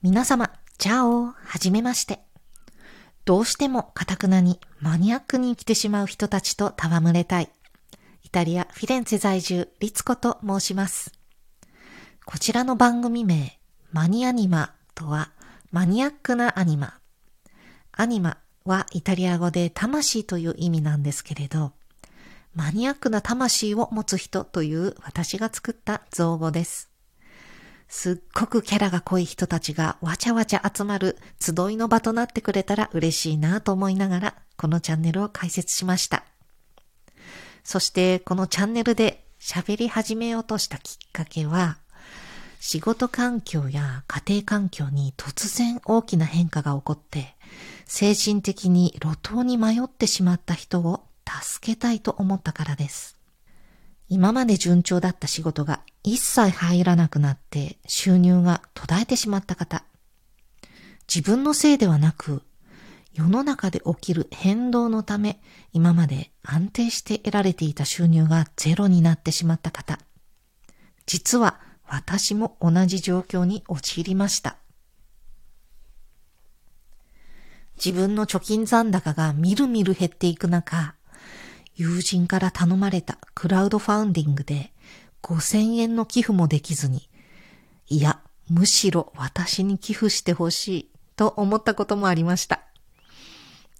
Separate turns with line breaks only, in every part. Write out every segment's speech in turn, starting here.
皆様、チャオはじめまして。どうしてもカタクナにマニアックに生きてしまう人たちと戯れたい。イタリア・フィレンツェ在住、リツコと申します。こちらの番組名、マニアニマとは、マニアックなアニマ。アニマはイタリア語で魂という意味なんですけれど、マニアックな魂を持つ人という私が作った造語です。すっごくキャラが濃い人たちがわちゃわちゃ集まる集いの場となってくれたら嬉しいなと思いながら、このチャンネルを開設しました。そしてこのチャンネルで喋り始めようとしたきっかけは、仕事環境や家庭環境に突然大きな変化が起こって、精神的に路頭に迷ってしまった人を助けたいと思ったからです。今まで順調だった仕事が一切入らなくなって収入が途絶えてしまった方。自分のせいではなく、世の中で起きる変動のため、今まで安定して得られていた収入がゼロになってしまった方。実は私も同じ状況に陥りました。自分の貯金残高がみるみる減っていく中、友人から頼まれたクラウドファウンディングで5000円の寄付もできずに、いや、むしろ私に寄付してほしいと思ったこともありました。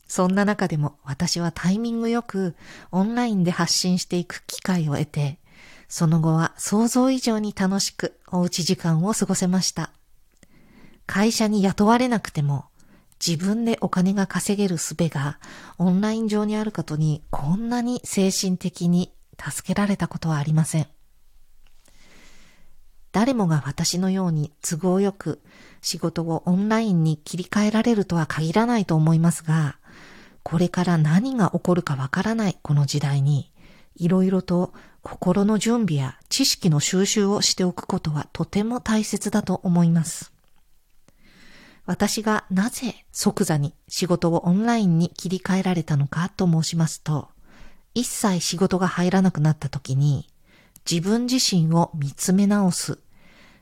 そんな中でも私はタイミングよくオンラインで発信していく機会を得て、その後は想像以上に楽しくおうち時間を過ごせました。会社に雇われなくても自分でお金が稼げる術がオンライン上にあることにこんなに精神的に助けられたことはありません。誰もが私のように都合よく仕事をオンラインに切り替えられるとは限らないと思いますが、これから何が起こるかわからないこの時代に、いろいろと心の準備や知識の収集をしておくことはとても大切だと思います。私がなぜ即座に仕事をオンラインに切り替えられたのかと申しますと、一切仕事が入らなくなった時に、自分自身を見つめ直す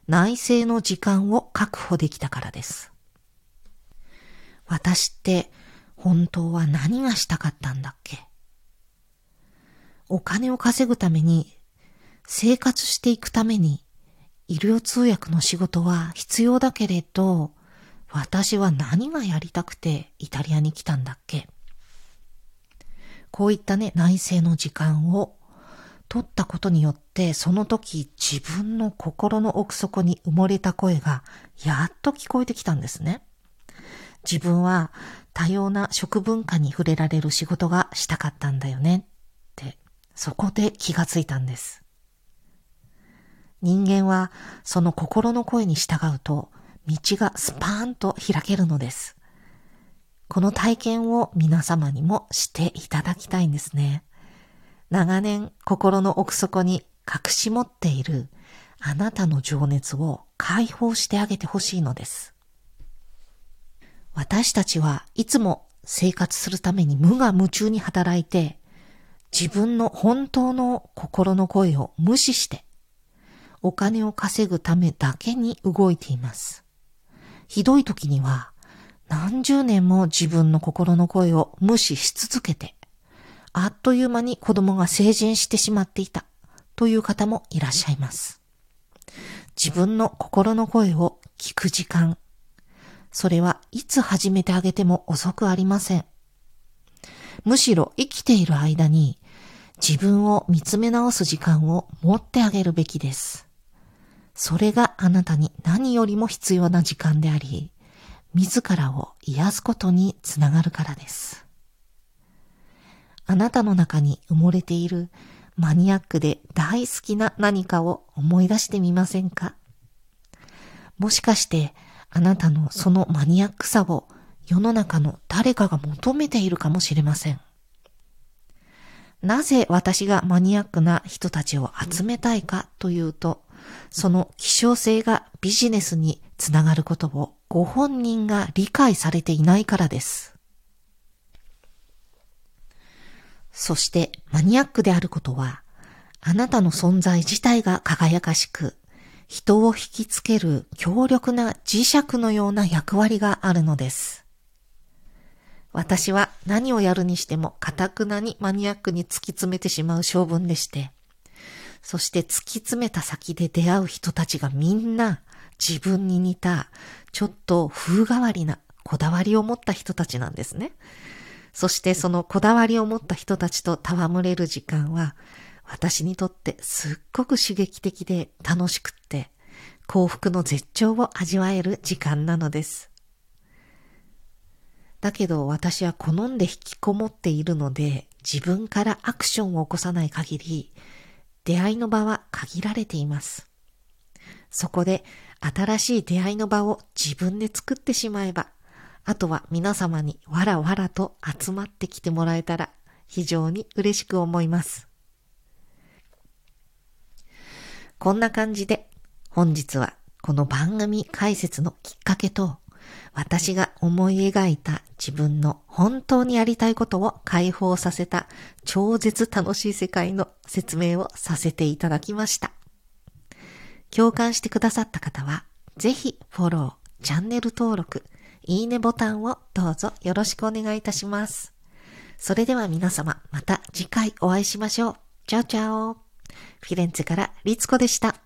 内政の時間を確保できたからです。私って本当は何がしたかったんだっけ？お金を稼ぐために、生活していくために、医療通訳の仕事は必要だけれど、私は何がやりたくてイタリアに来たんだっけ？こういったね、内政の時間を取ったことによって、その時自分の心の奥底に埋もれた声がやっと聞こえてきたんですね。自分は多様な食文化に触れられる仕事がしたかったんだよねって、そこで気がついたんです。人間はその心の声に従うと道がスパーンと開けるのです。この体験を皆様にもしていただきたいんですね。長年心の奥底に隠し持っているあなたの情熱を解放してあげてほしいのです。私たちはいつも生活するために無我夢中に働いて自分の本当の心の声を無視してお金を稼ぐためだけに動いています。ひどい時には何十年も自分の心の声を無視し続けて、あっという間に子供が成人してしまっていたという方もいらっしゃいます。自分の心の声を聞く時間、それはいつ始めてあげても遅くありません。むしろ生きている間に自分を見つめ直す時間を持ってあげるべきです。それがあなたに何よりも必要な時間であり、自らを癒すことにつながるからです。あなたの中に埋もれているマニアックで大好きな何かを思い出してみませんか？もしかしてあなたのそのマニアックさを世の中の誰かが求めているかもしれません。なぜ私がマニアックな人たちを集めたいかというと、その希少性がビジネスにつながることをご本人が理解されていないからです。そしてマニアックであることは、あなたの存在自体が輝かしく、人を引きつける強力な磁石のような役割があるのです。私は何をやるにしても、かたくなにマニアックに突き詰めてしまう性分でして、そして突き詰めた先で出会う人たちがみんな自分に似た、ちょっと風変わりなこだわりを持った人たちなんですね。そしてそのこだわりを持った人たちと戯れる時間は、私にとってすっごく刺激的で楽しくって、幸福の絶頂を味わえる時間なのです。だけど私は好んで引きこもっているので、自分からアクションを起こさない限り、出会いの場は限られています。そこで新しい出会いの場を自分で作ってしまえば、あとは皆様にわらわらと集まってきてもらえたら非常に嬉しく思います。こんな感じで本日はこの番組解説のきっかけと私が思い描いた自分の本当にやりたいことを解放させた超絶楽しい世界の説明をさせていただきました。共感してくださった方は、ぜひフォロー、チャンネル登録、いいねボタンをどうぞよろしくお願いいたします。それでは皆様、また次回お会いしましょう。チャオチャオ。フィレンツェからリツコでした。